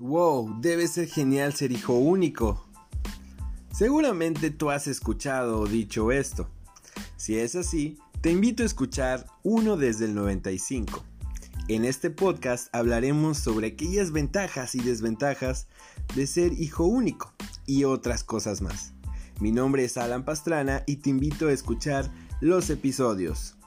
Wow, debe ser genial ser hijo único. Seguramente tú has escuchado o dicho esto. Si es así, te invito a escuchar uno desde el 95. En este podcast hablaremos sobre aquellas ventajas y desventajas de ser hijo único y otras cosas más. Mi nombre es Alan Pastrana y te invito a escuchar los episodios.